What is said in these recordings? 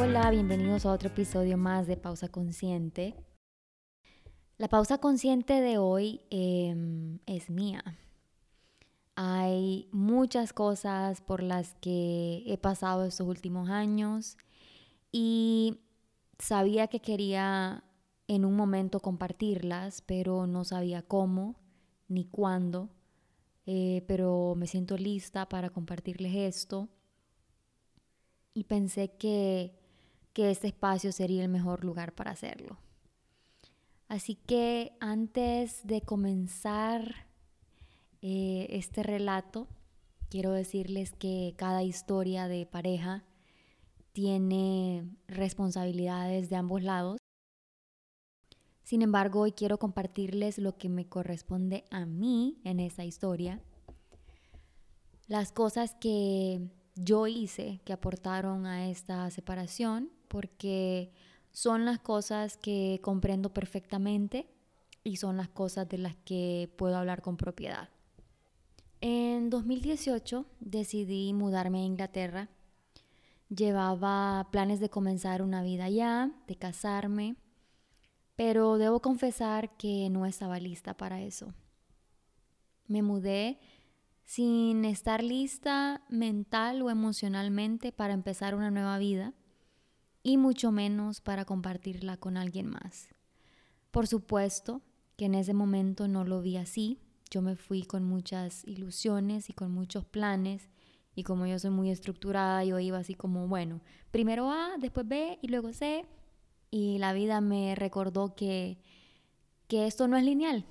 Hola, bienvenidos a otro episodio más de Pausa Consciente. La pausa consciente de hoy em, es mía. Hay muchas cosas por las que he pasado estos últimos años y sabía que quería en un momento compartirlas, pero no sabía cómo ni cuándo. Eh, pero me siento lista para compartirles esto y pensé que, que este espacio sería el mejor lugar para hacerlo. Así que antes de comenzar eh, este relato, quiero decirles que cada historia de pareja tiene responsabilidades de ambos lados. Sin embargo, hoy quiero compartirles lo que me corresponde a mí en esa historia. Las cosas que yo hice que aportaron a esta separación, porque son las cosas que comprendo perfectamente y son las cosas de las que puedo hablar con propiedad. En 2018 decidí mudarme a Inglaterra. Llevaba planes de comenzar una vida allá, de casarme, pero debo confesar que no estaba lista para eso. Me mudé sin estar lista mental o emocionalmente para empezar una nueva vida y mucho menos para compartirla con alguien más. Por supuesto que en ese momento no lo vi así, yo me fui con muchas ilusiones y con muchos planes y como yo soy muy estructurada, yo iba así como, bueno, primero A, después B y luego C. Y la vida me recordó que, que esto no es lineal.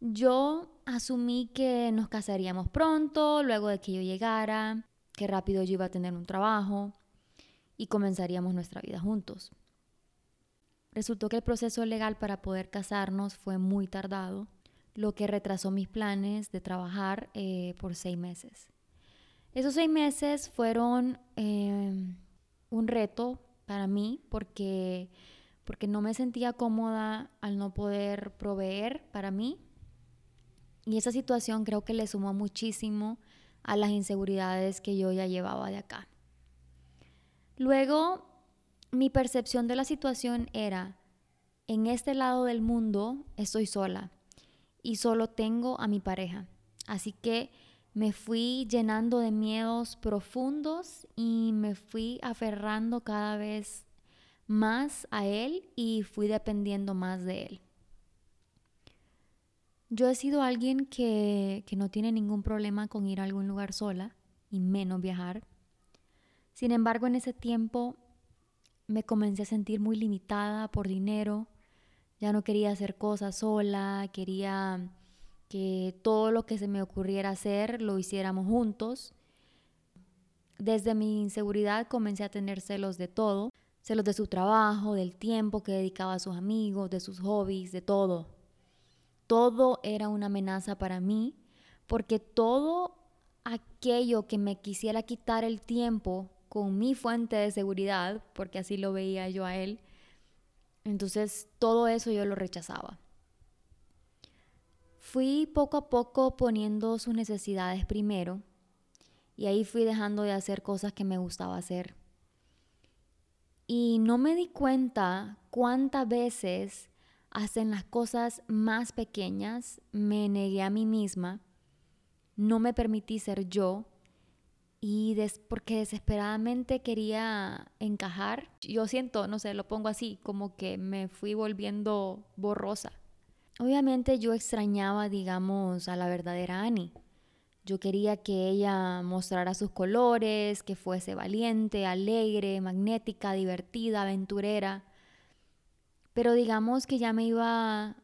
Yo asumí que nos casaríamos pronto, luego de que yo llegara, que rápido yo iba a tener un trabajo y comenzaríamos nuestra vida juntos. Resultó que el proceso legal para poder casarnos fue muy tardado lo que retrasó mis planes de trabajar eh, por seis meses. Esos seis meses fueron em, un reto para mí porque, porque no me sentía cómoda al no poder proveer para mí. Y esa situación creo que le sumó muchísimo a las inseguridades que yo ya llevaba de acá. Luego, mi percepción de la situación era, en este lado del mundo estoy sola y solo tengo a mi pareja. Así que me fui llenando de miedos profundos y me fui aferrando cada vez más a él y fui dependiendo más de él. Yo he sido alguien que, que no tiene ningún problema con ir a algún lugar sola y menos viajar. Sin embargo, en ese tiempo me comencé a sentir muy limitada por dinero, ya no quería hacer cosas sola, quería que todo lo que se me ocurriera hacer lo hiciéramos juntos. Desde mi inseguridad comencé a tener celos de todo, celos de su trabajo, del tiempo que dedicaba a sus amigos, de sus hobbies, de todo. Todo era una amenaza para mí porque todo aquello que me quisiera quitar el tiempo con mi fuente de seguridad, porque así lo veía yo a él, entonces todo eso yo lo rechazaba. Fui poco a poco poniendo sus necesidades primero y ahí fui dejando de hacer cosas que me gustaba hacer. Y no me di cuenta cuántas veces hacen las cosas más pequeñas me negué a mí misma, no me permití ser yo y porque desesperadamente quería encajar. Yo siento, no sé, lo pongo así, como que me fui volviendo borrosa. Obviamente yo extrañaba, digamos, a la verdadera Annie. Yo quería que ella mostrara sus colores, que fuese valiente, alegre, magnética, divertida, aventurera. Pero digamos que ya me iba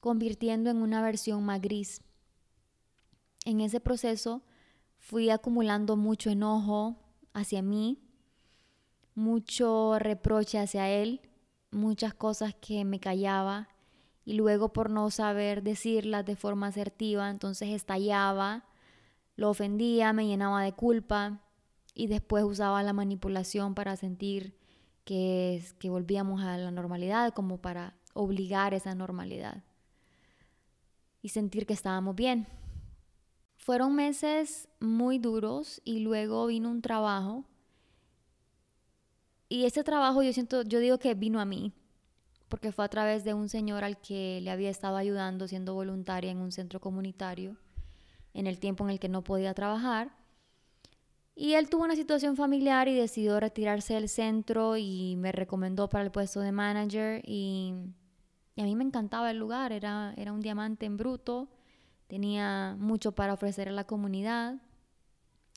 convirtiendo en una versión más gris. En ese proceso fui acumulando mucho enojo hacia mí, mucho reproche hacia él, muchas cosas que me callaba y luego por no saber decirlas de forma asertiva, entonces estallaba, lo ofendía, me llenaba de culpa y después usaba la manipulación para sentir que, que volvíamos a la normalidad, como para obligar esa normalidad y sentir que estábamos bien. Fueron meses muy duros y luego vino un trabajo. Y ese trabajo yo siento, yo digo que vino a mí, porque fue a través de un señor al que le había estado ayudando siendo voluntaria en un centro comunitario en el tiempo en el que no podía trabajar. Y él tuvo una situación familiar y decidió retirarse del centro y me recomendó para el puesto de manager y, a mí me encantaba el lugar, era, era un diamante en bruto, tenía mucho para ofrecer a la comunidad,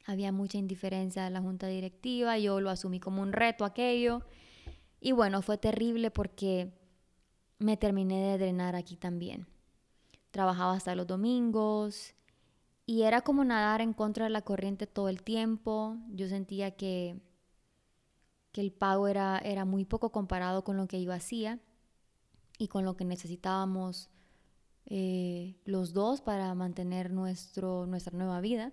había mucha indiferencia de la junta directiva, yo lo asumí como un reto aquello y bueno, fue terrible porque me terminé de drenar aquí también. Trabajaba hasta los domingos, y era como nadar en contra de la corriente todo el tiempo. Yo sentía que, que el pago era, era muy poco comparado con lo que yo hacía y con lo que necesitábamos eh, los dos para mantener nuestro, nuestra nueva vida.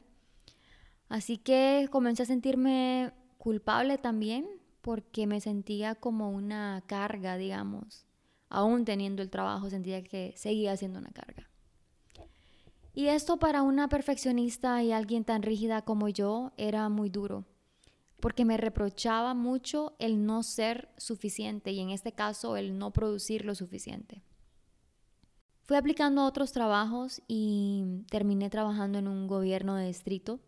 Así que comencé a sentirme culpable también porque me sentía como una carga, digamos. Aún teniendo el trabajo, sentía que seguía siendo una carga. Y esto para una perfeccionista y alguien tan rígida como yo era muy duro, porque me reprochaba mucho el no ser suficiente y en este caso el no producir lo suficiente. Fui aplicando otros trabajos y terminé trabajando en un gobierno de distrito.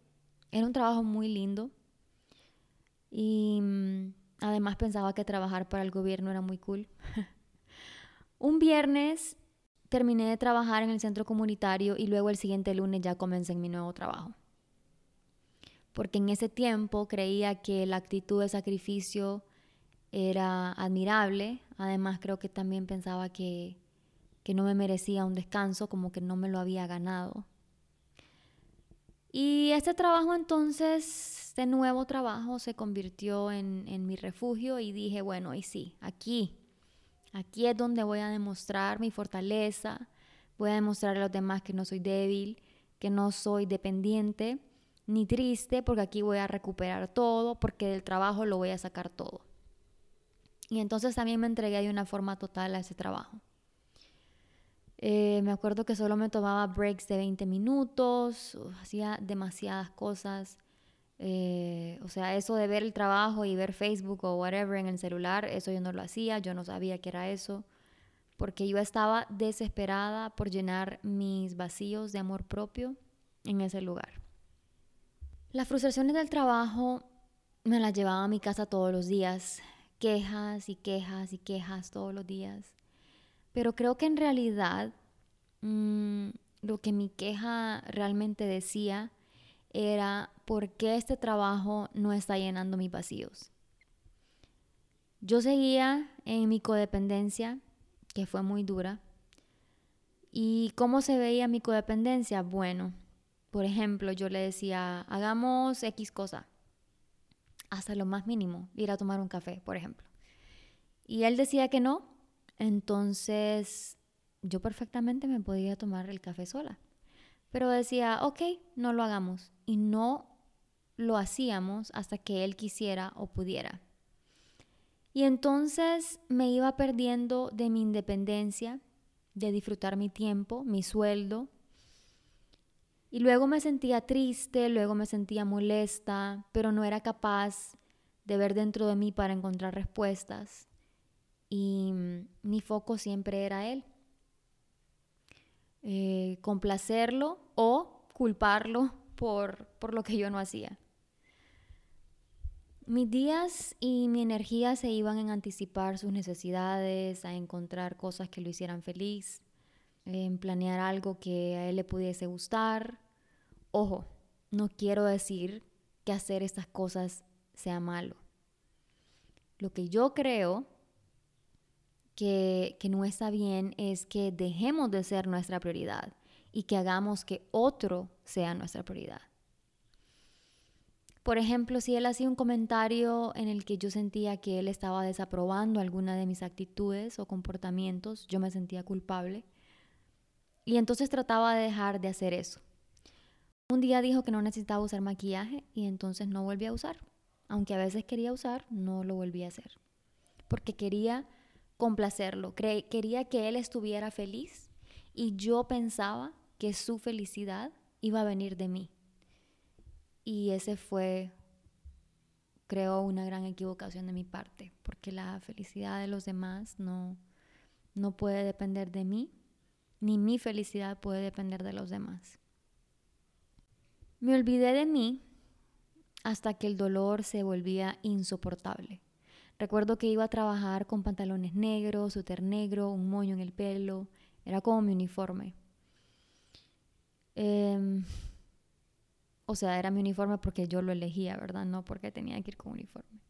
Era un trabajo muy lindo y mm, además pensaba que trabajar para el gobierno era muy cool. un viernes terminé de trabajar en el centro comunitario y luego el siguiente lunes ya comencé en mi nuevo trabajo. Porque en ese tiempo creía que la actitud de sacrificio era admirable. Además creo que también pensaba que, que no me merecía un descanso, como que no me lo había ganado. Y este trabajo entonces, este nuevo trabajo se convirtió en, en mi refugio y dije, bueno, y sí, aquí Aquí es donde voy a demostrar mi fortaleza, voy a demostrar a los demás que no soy débil, que no soy dependiente ni triste, porque aquí voy a recuperar todo, porque del trabajo lo voy a sacar todo. Y entonces también me entregué de una forma total a ese trabajo. Eh, me acuerdo que solo me tomaba breaks de 20 minutos, hacía demasiadas cosas. Eh, o sea, eso de ver el trabajo y ver Facebook o whatever en el celular, eso yo no lo hacía, yo no sabía que era eso, porque yo estaba desesperada por llenar mis vacíos de amor propio en ese lugar. Las frustraciones del trabajo me las llevaba a mi casa todos los días, quejas y quejas y quejas todos los días. Pero creo que en realidad mm, lo que mi queja realmente decía era por qué este trabajo no está llenando mis vacíos. Yo seguía en mi codependencia, que fue muy dura. ¿Y cómo se veía mi codependencia? Bueno, por ejemplo, yo le decía, hagamos X cosa, hasta lo más mínimo, ir a tomar un café, por ejemplo. Y él decía que no, entonces yo perfectamente me podía tomar el café sola. Pero decía, ok, no lo hagamos. Y no lo hacíamos hasta que él quisiera o pudiera. Y entonces me iba perdiendo de mi independencia, de disfrutar mi tiempo, mi sueldo. Y luego me sentía triste, luego me sentía molesta, pero no era capaz de ver dentro de mí para encontrar respuestas. Y mi foco siempre era él. Eh, complacerlo o culparlo por, por lo que yo no hacía. Mis días y mi energía se iban en anticipar sus necesidades, a encontrar cosas que lo hicieran feliz, en planear algo que a él le pudiese gustar. Ojo, no quiero decir que hacer estas cosas sea malo. Lo que yo creo que, no está bien es que dejemos de ser nuestra prioridad y que hagamos que otro sea nuestra prioridad. Por ejemplo, si él hacía un comentario en el que yo sentía que él estaba desaprobando alguna de mis actitudes o comportamientos, yo me sentía culpable. Y entonces trataba de dejar de hacer eso. Un día dijo que no necesitaba usar maquillaje y entonces no volví a usar. Aunque a veces quería usar, no lo volví a hacer. Porque quería complacerlo, quería que él estuviera feliz y yo pensaba que su felicidad iba a venir de mí. Y ese fue, creo, una gran equivocación de mi parte, porque la felicidad de los demás no, no puede depender de mí, ni mi felicidad puede depender de los demás. Me olvidé de mí hasta que el dolor se volvía insoportable. Recuerdo que iba a trabajar con pantalones negros, suéter negro, un moño en el pelo, era como mi uniforme. Em, o sea, era mi uniforme porque yo lo elegía, ¿verdad? No porque tenía que ir con uniforme.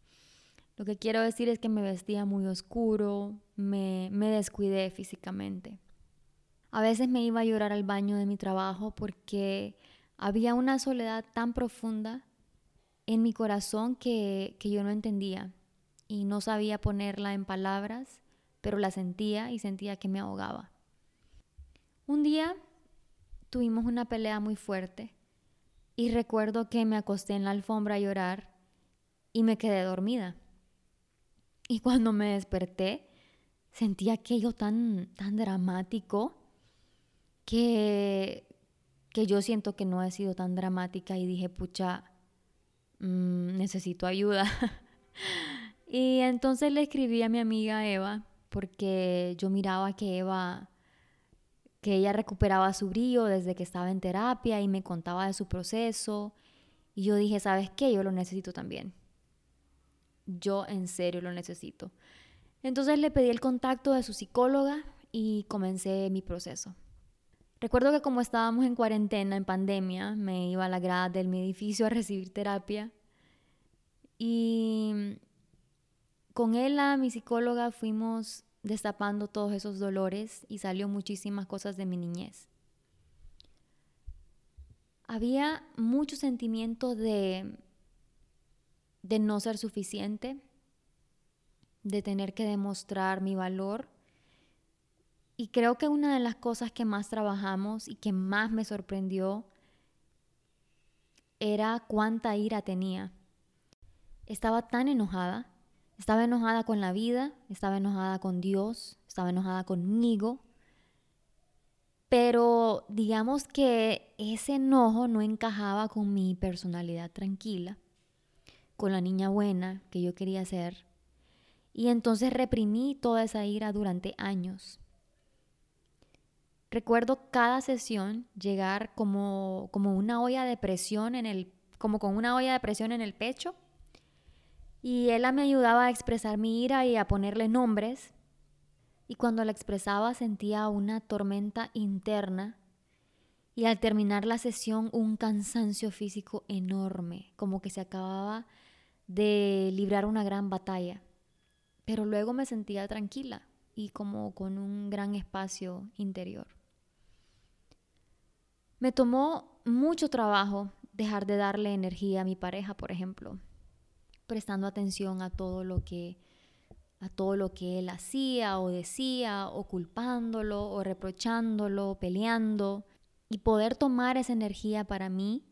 Lo que quiero decir es que me vestía muy oscuro, me, me descuidé físicamente. A veces me iba a llorar al baño de mi trabajo porque había una soledad tan profunda en mi corazón que, que yo no entendía y no sabía ponerla en palabras, pero la sentía y sentía que me ahogaba. Un día tuvimos una pelea muy fuerte y recuerdo que me acosté en la alfombra a llorar y me quedé dormida. Y cuando me desperté, sentí aquello tan, tan dramático que, que yo siento que no he sido tan dramática y dije, pucha, mm, necesito ayuda. y entonces le escribí a mi amiga Eva porque yo miraba que Eva que ella recuperaba su brillo desde que estaba en terapia y me contaba de su proceso. Y yo dije, ¿sabes qué? Yo lo necesito también. Yo en serio lo necesito. Entonces le pedí el contacto de su psicóloga y comencé mi proceso. Recuerdo que como estábamos en cuarentena, en pandemia, me iba a la grada del mi edificio a recibir terapia. Y con ella, mi psicóloga, fuimos destapando todos esos dolores y salió muchísimas cosas de mi niñez. Había mucho sentimiento de, de no ser suficiente, de tener que demostrar mi valor. Y creo que una de las cosas que más trabajamos y que más me sorprendió era cuánta ira tenía. Estaba tan enojada estaba enojada con la vida, estaba enojada con Dios, estaba enojada conmigo, pero digamos que ese enojo no encajaba con mi personalidad tranquila, con la niña buena que yo quería ser. Y entonces reprimí toda esa ira durante años. Recuerdo cada sesión llegar como, como una olla de presión en el, como con una olla de presión en el pecho y ella me ayudaba a expresar mi ira y a ponerle nombres. Y cuando la expresaba sentía una tormenta interna y al terminar la sesión un cansancio físico enorme, como que se acababa de librar una gran batalla. Pero luego me sentía tranquila y como con un gran espacio interior. Me tomó mucho trabajo dejar de darle energía a mi pareja, por ejemplo prestando atención a todo lo que a todo lo que él hacía o decía o culpándolo o reprochándolo, peleando y poder tomar esa energía para mí,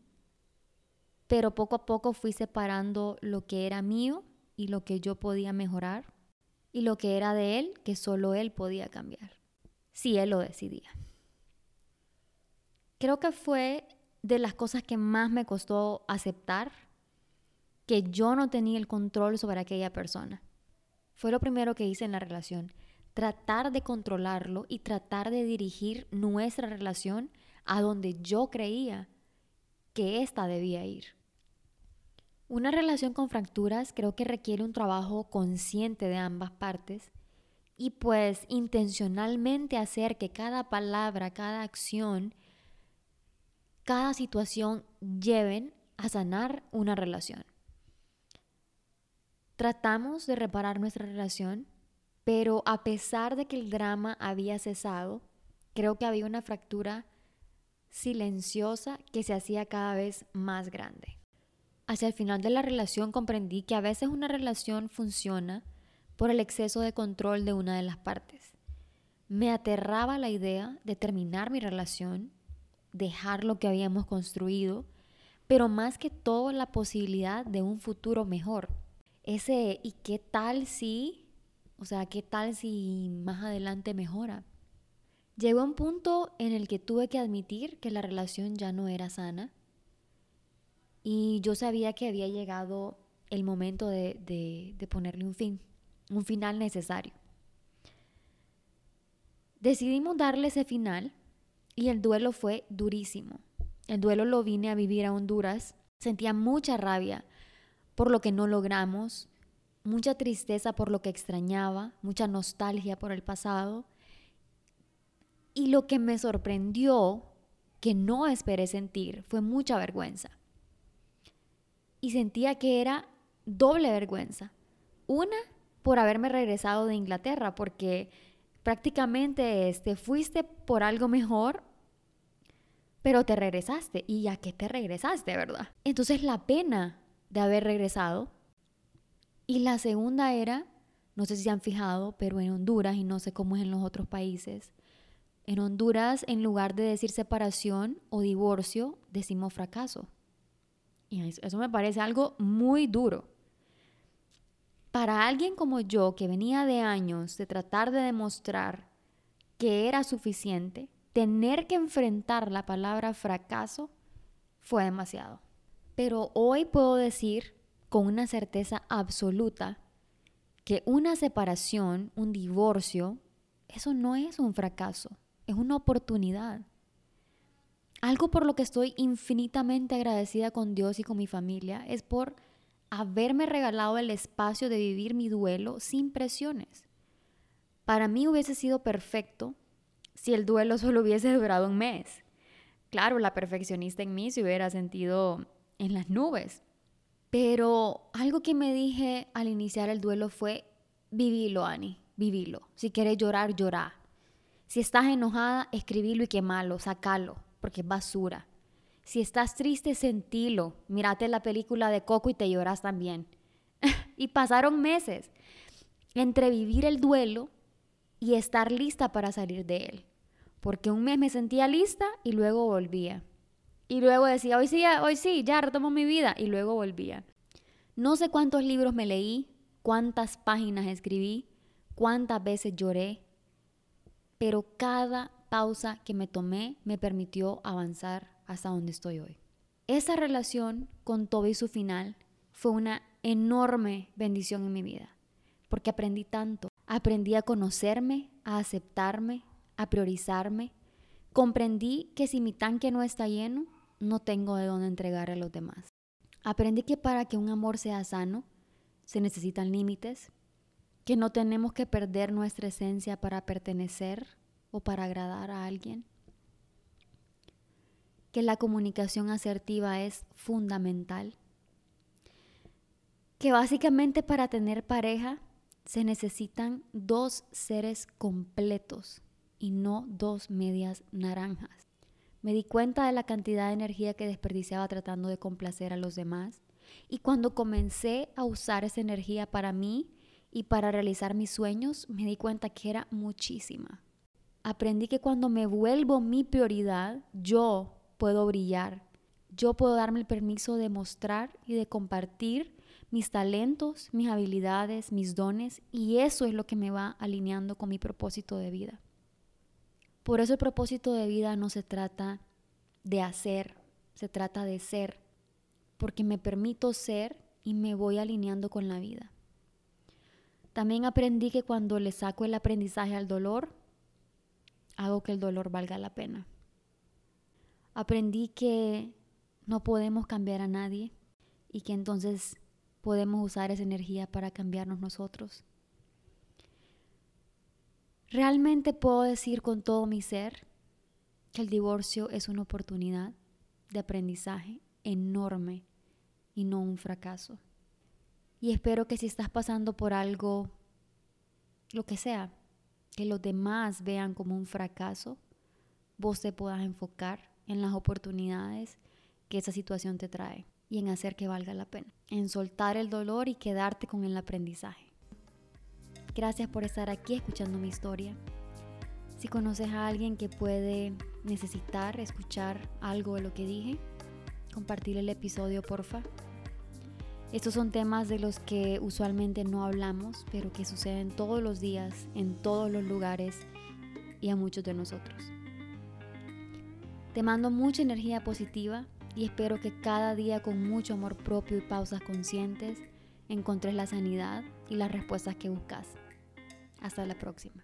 pero poco a poco fui separando lo que era mío y lo que yo podía mejorar y lo que era de él que solo él podía cambiar, si él lo decidía. Creo que fue de las cosas que más me costó aceptar que yo no tenía el control sobre aquella persona. Fue lo primero que hice en la relación, tratar de controlarlo y tratar de dirigir nuestra relación a donde yo creía que ésta debía ir. Una relación con fracturas creo que requiere un trabajo consciente de ambas partes y pues intencionalmente hacer que cada palabra, cada acción, cada situación lleven a sanar una relación. Tratamos de reparar nuestra relación, pero a pesar de que el drama había cesado, creo que había una fractura silenciosa que se hacía cada vez más grande. hacia el final de la relación comprendí que a veces una relación funciona por el exceso de control de una de las partes. Me aterraba la idea de terminar mi relación, dejar lo que habíamos construido, pero más que todo la posibilidad de un futuro mejor. Ese, ¿y qué tal si? O sea, ¿qué tal si más adelante mejora? Llegó un punto en el que tuve que admitir que la relación ya no era sana y yo sabía que había llegado el momento de, de ponerle un fin, un final necesario. Decidimos darle ese final y el duelo fue durísimo. El duelo lo vine a vivir a Honduras. Sentía mucha rabia por lo que no logramos, mucha tristeza por lo que extrañaba, mucha nostalgia por el pasado y lo que me sorprendió, que no esperé sentir, fue mucha vergüenza. Y sentía que era doble vergüenza. Una, por haberme regresado de Inglaterra, porque prácticamente este, fuiste por algo mejor, pero te regresaste. ¿Y a qué te regresaste, verdad? Entonces la pena de haber regresado. Y la segunda era, no sé si se han fijado, pero en Honduras, y no sé cómo es en los otros países, en Honduras, en lugar de decir separación o divorcio, decimos fracaso. Y eso me parece algo muy duro. Para alguien como yo, que venía de años de tratar de demostrar que era suficiente, tener que enfrentar la palabra fracaso fue demasiado. Pero hoy puedo decir con una certeza absoluta que una separación, un divorcio, eso no es un fracaso es una oportunidad. Algo por lo que estoy infinitamente agradecida con Dios y con mi familia es por haberme regalado el espacio de vivir mi duelo sin presiones. Para mí hubiese sido perfecto si el duelo solo hubiese durado un mes. Claro, la perfeccionista en mí se hubiera sentido en las nubes. Pero algo que me dije al iniciar el duelo fue, vivilo, Ani, vivilo. Si quieres llorar, llora. Si estás enojada, escribilo y quemalo, sacalo, porque es basura. Si estás triste, sentilo. Mírate la película de Coco y te lloras también. y pasaron meses entre vivir el duelo y estar lista para salir de él. Porque un mes me sentía lista y luego volvía. Y luego decía, hoy sí, hoy sí, ya retomo mi vida. Y luego volvía. No sé cuántos libros me leí, cuántas páginas escribí, cuántas veces lloré, pero cada pausa que me tomé me permitió avanzar hasta donde estoy hoy. Esa relación con Toby y su final fue una enorme bendición en mi vida, porque aprendí tanto. Aprendí a conocerme, a aceptarme, a priorizarme. Comprendí que si mi tanque no está lleno, no tengo de dónde entregar a los demás. Aprendí que para que un amor sea sano, se necesitan límites, que no tenemos que perder nuestra esencia para pertenecer o para agradar a alguien, que la comunicación asertiva es fundamental, que básicamente para tener pareja se necesitan dos seres completos y no dos medias naranjas. Me di cuenta de la cantidad de energía que desperdiciaba tratando de complacer a los demás y cuando comencé a usar esa energía para mí, y para realizar mis sueños me di cuenta que era muchísima. Aprendí que cuando me vuelvo mi prioridad, yo puedo brillar. Yo puedo darme el permiso de mostrar y de compartir mis talentos, mis habilidades, mis dones y eso es lo que me va alineando con mi propósito de vida. Por eso el propósito de vida no se trata de hacer, se trata de ser, porque me permito ser y me voy alineando con la vida. También aprendí que cuando le saco el aprendizaje al dolor, hago que el dolor valga la pena. Aprendí que no podemos cambiar a nadie y que entonces podemos usar esa energía para cambiarnos nosotros. Realmente puedo decir con todo mi ser que el divorcio es una oportunidad de aprendizaje enorme y no un fracaso. Y espero que si estás pasando por algo, lo que sea, que los demás vean como un fracaso, vos te puedas enfocar en las oportunidades que esa situación te trae. y en hacer que valga la pena, en soltar el dolor y quedarte con el aprendizaje. Gracias por estar aquí escuchando mi historia. Si conoces a alguien que puede necesitar escuchar algo de lo que dije, compartir el episodio, porfa. Estos son temas de los que usualmente no hablamos, pero que suceden todos los días, en todos los lugares y a muchos de nosotros. Te mando mucha energía positiva y espero que cada día con mucho amor propio y pausas conscientes encontres la sanidad y las respuestas que buscas. Hasta la próxima.